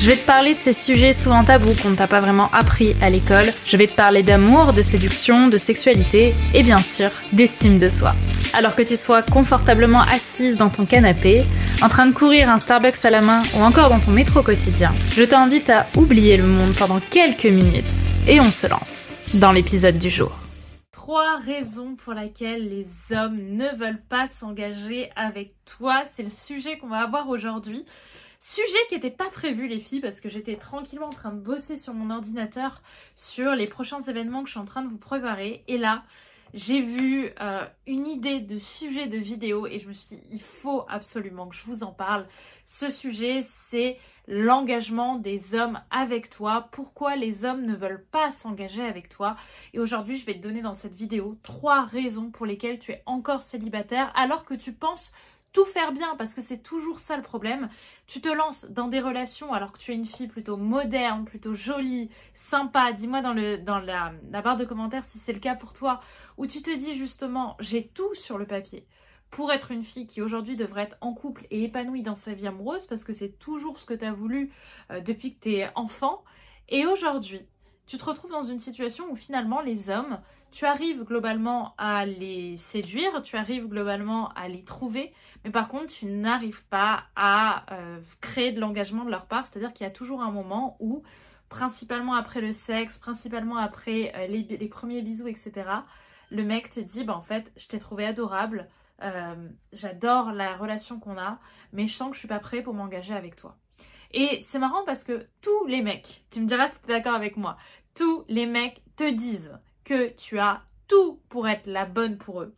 Je vais te parler de ces sujets souvent tabous qu'on ne t'a pas vraiment appris à l'école. Je vais te parler d'amour, de séduction, de sexualité et bien sûr d'estime de soi. Alors que tu sois confortablement assise dans ton canapé, en train de courir un Starbucks à la main ou encore dans ton métro quotidien, je t'invite à oublier le monde pendant quelques minutes et on se lance dans l'épisode du jour. Trois raisons pour lesquelles les hommes ne veulent pas s'engager avec toi, c'est le sujet qu'on va avoir aujourd'hui. Sujet qui n'était pas prévu les filles parce que j'étais tranquillement en train de bosser sur mon ordinateur sur les prochains événements que je suis en train de vous préparer. Et là, j'ai vu euh, une idée de sujet de vidéo et je me suis dit, il faut absolument que je vous en parle. Ce sujet, c'est l'engagement des hommes avec toi. Pourquoi les hommes ne veulent pas s'engager avec toi Et aujourd'hui, je vais te donner dans cette vidéo trois raisons pour lesquelles tu es encore célibataire alors que tu penses faire bien parce que c'est toujours ça le problème. Tu te lances dans des relations alors que tu es une fille plutôt moderne, plutôt jolie, sympa. Dis-moi dans, le, dans la, la barre de commentaires si c'est le cas pour toi, où tu te dis justement j'ai tout sur le papier pour être une fille qui aujourd'hui devrait être en couple et épanouie dans sa vie amoureuse parce que c'est toujours ce que tu as voulu euh, depuis que tu es enfant. Et aujourd'hui, tu te retrouves dans une situation où finalement les hommes, tu arrives globalement à les séduire, tu arrives globalement à les trouver, mais par contre tu n'arrives pas à euh, créer de l'engagement de leur part, c'est-à-dire qu'il y a toujours un moment où, principalement après le sexe, principalement après euh, les, premiers bisous, etc., le mec te dit, bah en fait, je t'ai trouvé adorable, euh, j'adore la relation qu'on a, mais je sens que je suis pas prêt pour m'engager avec toi. Et c'est marrant parce que tous les mecs, tu me diras si tu d'accord avec moi, tous les mecs te disent que tu as tout pour être la bonne pour eux,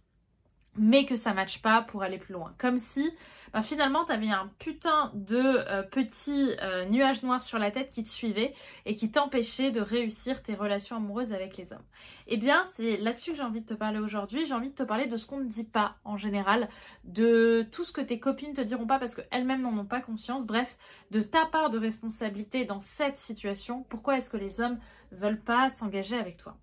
mais que ça matche pas pour aller plus loin. Comme si ben, finalement tu avais un putain de euh, petit euh, nuage noir sur la tête qui te suivait et qui t'empêchait de réussir tes relations amoureuses avec les hommes. Eh bien, c'est là-dessus que j'ai envie de te parler aujourd'hui. J'ai envie de te parler de ce qu'on ne dit pas en général, de tout ce que tes copines te diront pas parce qu'elles-mêmes n'en ont pas conscience. Bref, de ta part de responsabilité dans cette situation. Pourquoi est-ce que les hommes veulent pas s'engager avec toi?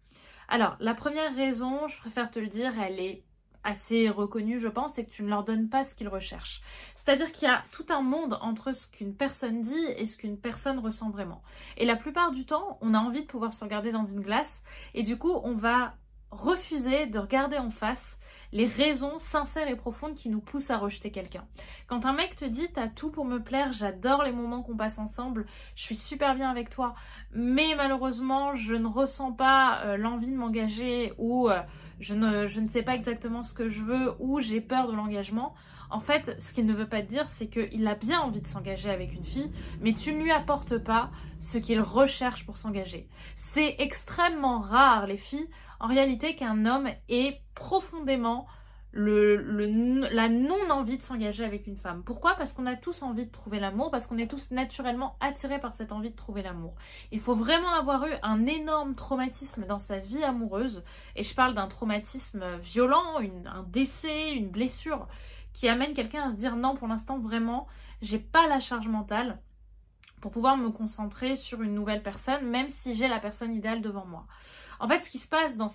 Alors, la première raison, je préfère te le dire, elle est assez reconnue, je pense, c'est que tu ne leur donnes pas ce qu'ils recherchent. C'est-à-dire qu'il y a tout un monde entre ce qu'une personne dit et ce qu'une personne ressent vraiment. Et la plupart du temps, on a envie de pouvoir se regarder dans une glace et du coup, on va refuser de regarder en face les raisons sincères et profondes qui nous poussent à rejeter quelqu'un. Quand un mec te dit t'as tout pour me plaire, j'adore les moments qu'on passe ensemble, je suis super bien avec toi, mais malheureusement je ne ressens pas euh, l'envie de m'engager ou euh, je, ne, je ne sais pas exactement ce que je veux ou j'ai peur de l'engagement. En fait, ce qu'il ne veut pas dire, c'est qu'il a bien envie de s'engager avec une fille, mais tu ne lui apportes pas ce qu'il recherche pour s'engager. C'est extrêmement rare, les filles, en réalité qu'un homme ait profondément la non-envie de s'engager avec une femme. Pourquoi? Parce qu'on a tous envie de trouver l'amour, parce qu'on est tous naturellement attirés par cette envie de trouver l'amour. Il faut vraiment avoir eu un énorme traumatisme dans sa vie amoureuse, et je parle d'un traumatisme violent, un décès, une blessure, qui amène quelqu'un à se dire non, pour l'instant vraiment, j'ai pas la charge mentale pour pouvoir me concentrer sur une nouvelle personne, même si j'ai la personne idéale devant moi. En fait, ce qui se passe dans,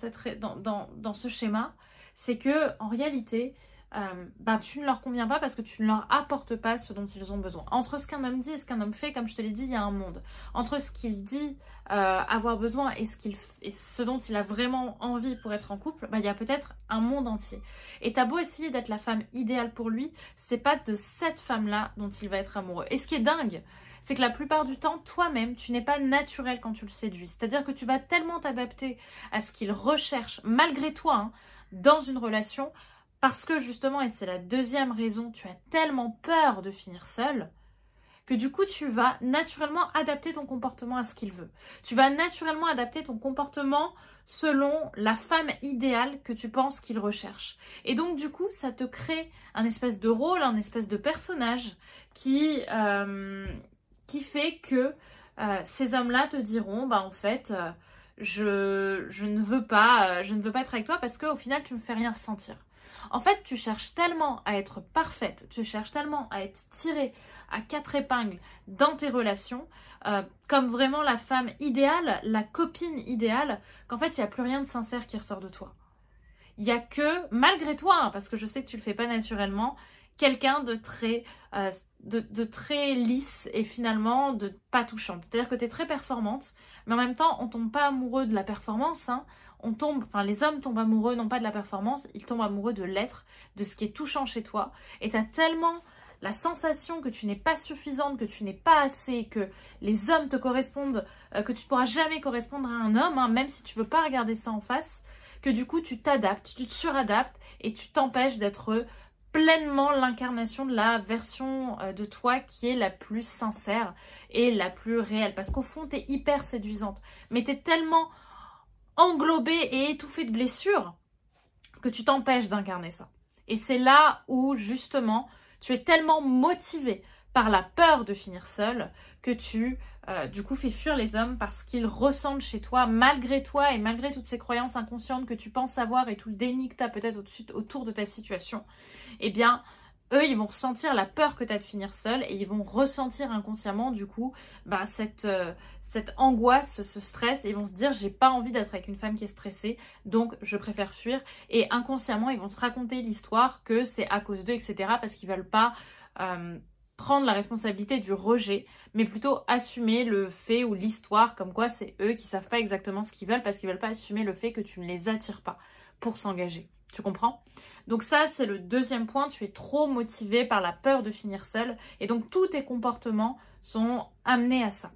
ce schéma, c'est que en réalité, euh, ben, tu ne leur conviens pas parce que tu ne leur apportes pas ce dont ils ont besoin. Entre ce qu'un homme dit et ce qu'un homme fait, comme je te l'ai dit, il y a un monde. Entre ce qu'il dit euh, avoir besoin et ce, qu'il, ce dont il a vraiment envie pour être en couple, ben, il y a peut-être un monde entier. Et t'as beau essayer d'être la femme idéale pour lui, c'est pas de cette femme-là dont il va être amoureux. Et ce qui est dingue, c'est que la plupart du temps, toi-même, tu n'es pas naturel quand tu le séduis. C'est-à-dire que tu vas tellement t'adapter à ce qu'il recherche, malgré toi, hein, dans une relation, parce que justement, et c'est la deuxième raison, tu as tellement peur de finir seul, que du coup tu vas naturellement adapter ton comportement à ce qu'il veut. Tu vas naturellement adapter ton comportement selon la femme idéale que tu penses qu'il recherche. Et donc du coup ça te crée un espèce de rôle, un espèce de personnage qui, euh, qui fait que euh, ces hommes-là te diront, bah en fait, euh, je, je, ne veux pas, euh, je ne veux pas être avec toi parce qu'au final, tu me fais rien ressentir. En fait, tu cherches tellement à être parfaite, tu cherches tellement à être tirée à quatre épingles dans tes relations, comme vraiment la femme idéale, la copine idéale, qu'en fait, il n'y a plus rien de sincère qui ressort de toi. Il n'y a que, malgré toi, hein, parce que je sais que tu le fais pas naturellement, quelqu'un de très de, très lisse et finalement de pas touchante. C'est-à-dire que tu es très performante, mais en même temps, on tombe pas amoureux de la performance. Hein. On tombe, enfin, les hommes tombent amoureux non pas de la performance, ils tombent amoureux de l'être, de ce qui est touchant chez toi. Et tu as tellement la sensation que tu n'es pas suffisante, que tu n'es pas assez, que les hommes te correspondent, euh, que tu ne pourras jamais correspondre à un homme, hein, même si tu veux pas regarder ça en face, que du coup tu t'adaptes, tu te suradaptes et tu t'empêches d'être pleinement l'incarnation de la version euh, de toi qui est la plus sincère et la plus réelle. Parce qu'au fond, tu es hyper séduisante. Mais tu es tellement englobée et étouffée de blessures que tu t'empêches d'incarner ça. Et c'est là où, justement, tu es tellement motivée par la peur de finir seule que tu euh, du coup fais fuir les hommes parce qu'ils ressentent chez toi malgré toi et malgré toutes ces croyances inconscientes que tu penses avoir et tout le déni que tu as peut-être autour de ta situation eh bien eux ils vont ressentir la peur que tu as de finir seule et ils vont ressentir inconsciemment du coup bah, cette, euh, cette angoisse, ce stress et ils vont se dire j'ai pas envie d'être avec une femme qui est stressée donc je préfère fuir. Et inconsciemment ils vont se raconter l'histoire que c'est à cause d'eux etc parce qu'ils veulent pas euh, prendre la responsabilité du rejet, mais plutôt assumer le fait ou l'histoire comme quoi c'est eux qui savent pas exactement ce qu'ils veulent parce qu'ils veulent pas assumer le fait que tu ne les attires pas pour s'engager. Tu comprends? Donc ça, c'est le deuxième point, tu es trop motivé par la peur de finir seul et donc tous tes comportements sont amenés à ça.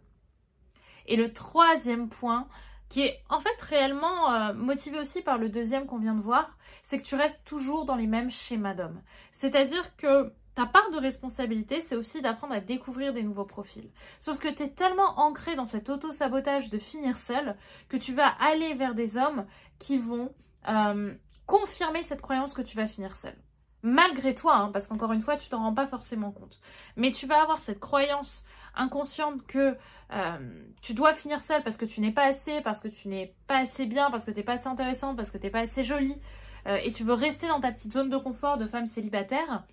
Et le troisième point, qui est en fait réellement euh, motivé aussi par le deuxième qu'on vient de voir, c'est que tu restes toujours dans les mêmes schémas d'hommes. C'est-à-dire que ta part de responsabilité, c'est aussi d'apprendre à découvrir des nouveaux profils. Sauf que tu es tellement ancré dans cet auto-sabotage de finir seul que tu vas aller vers des hommes qui vont euh, confirmer cette croyance que tu vas finir seul. Malgré toi, hein, parce qu'encore une fois, tu t'en rends pas forcément compte. Mais tu vas avoir cette croyance inconsciente que euh, tu dois finir seul parce que tu n'es pas assez, parce que tu n'es pas assez bien, parce que tu n'es pas assez intéressante, parce que tu n'es pas assez jolie, euh, et tu veux rester dans ta petite zone de confort de femme célibataire,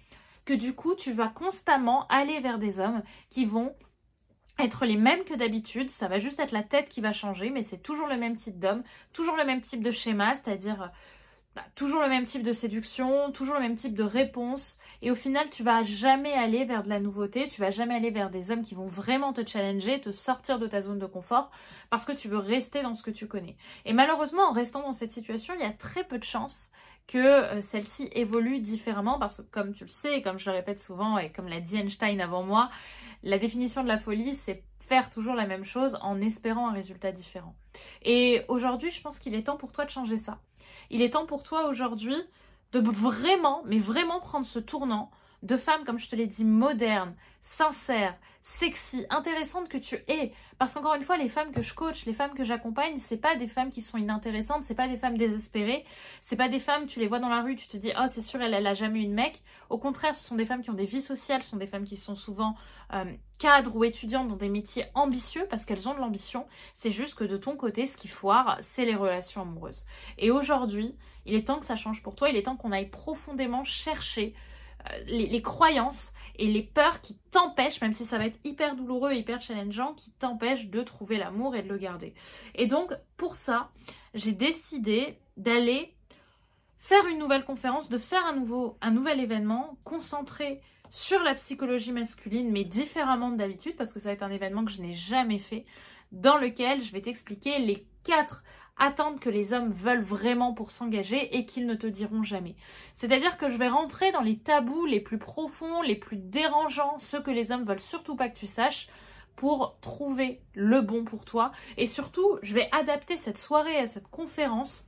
que du coup, tu vas constamment aller vers des hommes qui vont être les mêmes que d'habitude, ça va juste être la tête qui va changer, mais c'est toujours le même type d'homme, toujours le même type de schéma, c'est-à-dire bah, toujours le même type de séduction, toujours le même type de réponse, et au final tu vas jamais aller vers de la nouveauté, tu vas jamais aller vers des hommes qui vont vraiment te challenger, te sortir de ta zone de confort, parce que tu veux rester dans ce que tu connais. Et malheureusement, en restant dans cette situation, il y a très peu de chances que euh, celle-ci évolue différemment parce que comme tu le sais, comme je le répète souvent et comme l'a dit Einstein avant moi, la définition de la folie c'est faire toujours la même chose en espérant un résultat différent. Et aujourd'hui, je pense qu'il est temps pour toi de changer ça. Il est temps pour toi aujourd'hui de vraiment, mais vraiment prendre ce tournant de femme, comme je te l'ai dit, moderne, sincère, sexy, intéressante que tu es. Parce qu'encore une fois, les femmes que je coach, les femmes que j'accompagne, c'est pas des femmes qui sont inintéressantes, c'est pas des femmes désespérées, c'est pas des femmes, tu les vois dans la rue, tu te dis, oh, c'est sûr, elle, elle a jamais eu de mec. Au contraire, ce sont des femmes qui ont des vies sociales, ce sont des femmes qui sont souvent euh, cadres ou étudiantes dans des métiers ambitieux parce qu'elles ont de l'ambition. C'est juste que de ton côté, ce qui foire, c'est les relations amoureuses. Et aujourd'hui, il est temps que ça change pour toi, il est temps qu'on aille profondément chercher euh, les, croyances et les peurs qui t'empêchent, même si ça va être hyper douloureux et hyper challengeant, qui t'empêchent de trouver l'amour et de le garder. Et donc, pour ça, j'ai décidé d'aller faire une nouvelle conférence, de faire un, nouveau, un nouvel événement concentré sur la psychologie masculine, mais différemment d'habitude, parce que ça va être un événement que je n'ai jamais fait, dans lequel je vais t'expliquer les quatre attendre que les hommes veulent vraiment pour s'engager et qu'ils ne te diront jamais. C'est-à-dire que je vais rentrer dans les tabous les plus profonds, les plus dérangeants, ceux que les hommes veulent surtout pas que tu saches pour trouver le bon pour toi. Et surtout, je vais adapter cette soirée à cette conférence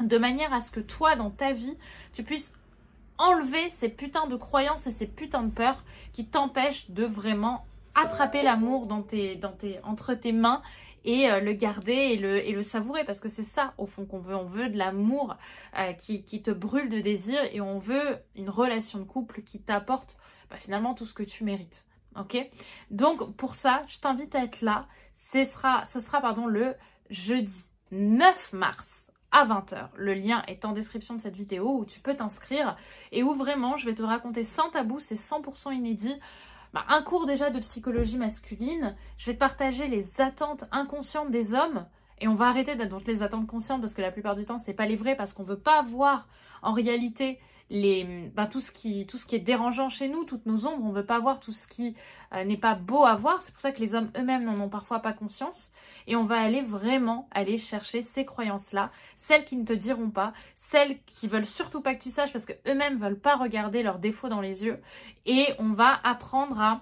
de manière à ce que toi, dans ta vie, tu puisses enlever ces putains de croyances et ces putains de peurs qui t'empêchent de vraiment attraper l'amour entre tes mains et euh, le garder et le, et le savourer parce que c'est ça au fond qu'on veut. On veut de l'amour euh, qui, qui, te brûle de désir et on veut une relation de couple qui t'apporte bah, finalement tout ce que tu mérites. Ok? Donc pour ça, je t'invite à être là. Ce sera, ce sera pardon, le jeudi 9 mars à 20h. Le lien est en description de cette vidéo où tu peux t'inscrire et où vraiment je vais te raconter sans tabou, c'est 100% inédit. Bah, un cours déjà de psychologie masculine, je vais te partager les attentes inconscientes des hommes et on va arrêter d'être les attentes conscientes parce que la plupart du temps c'est pas les vraies parce qu'on veut pas voir en réalité les, ben, tout, ce qui, tout ce qui est dérangeant chez nous, toutes nos ombres, on ne veut pas voir tout ce qui euh, n'est pas beau à voir. C'est pour ça que les hommes eux-mêmes n'en ont parfois pas conscience. Et on va aller vraiment aller chercher ces croyances-là, celles qui ne te diront pas, celles qui veulent surtout pas que tu saches parce qu'eux-mêmes veulent pas regarder leurs défauts dans les yeux. Et on va apprendre à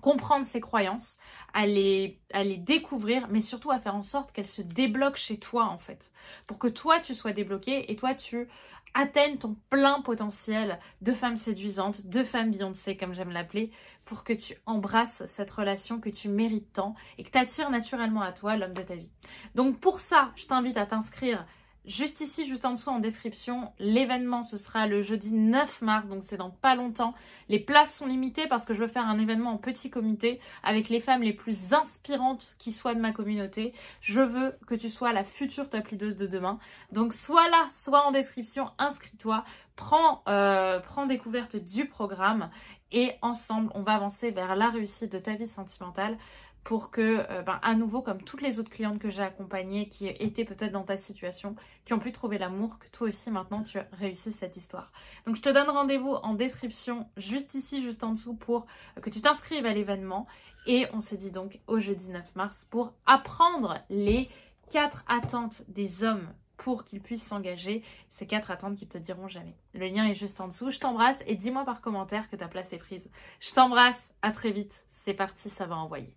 comprendre ces croyances, à les découvrir, mais surtout à faire en sorte qu'elles se débloquent chez toi en fait. Pour que toi tu sois débloqué et toi tu atteignes ton plein potentiel de femme séduisante, de femme Beyoncé comme j'aime l'appeler, pour que tu embrasses cette relation que tu mérites tant et que tu naturellement à toi l'homme de ta vie. Donc pour ça, je t'invite à t'inscrire Juste ici, juste en dessous en description, l'événement ce sera le jeudi 9 mars, donc c'est dans pas longtemps. Les places sont limitées parce que je veux faire un événement en petit comité avec les femmes les plus inspirantes qui soient de ma communauté. Je veux que tu sois la future top de demain. Donc soit là, soit en description, inscris-toi, prends, euh, prends découverte du programme et ensemble, on va avancer vers la réussite de ta vie sentimentale pour que, euh, ben, à nouveau, comme toutes les autres clientes que j'ai accompagnées qui étaient peut-être dans ta situation, qui ont pu trouver l'amour, que toi aussi maintenant tu as réussi cette histoire. Donc je te donne rendez-vous en description, juste ici, juste en dessous, pour que tu t'inscrives à l'événement. Et on se dit donc au jeudi 9 mars pour apprendre les quatre attentes des hommes pour qu'ils puissent s'engager. Ces quatre attentes qu'ils te diront jamais. Le lien est juste en dessous. Je t'embrasse et dis-moi par commentaire que ta place est prise. Je t'embrasse, à très vite. C'est parti, ça va envoyer.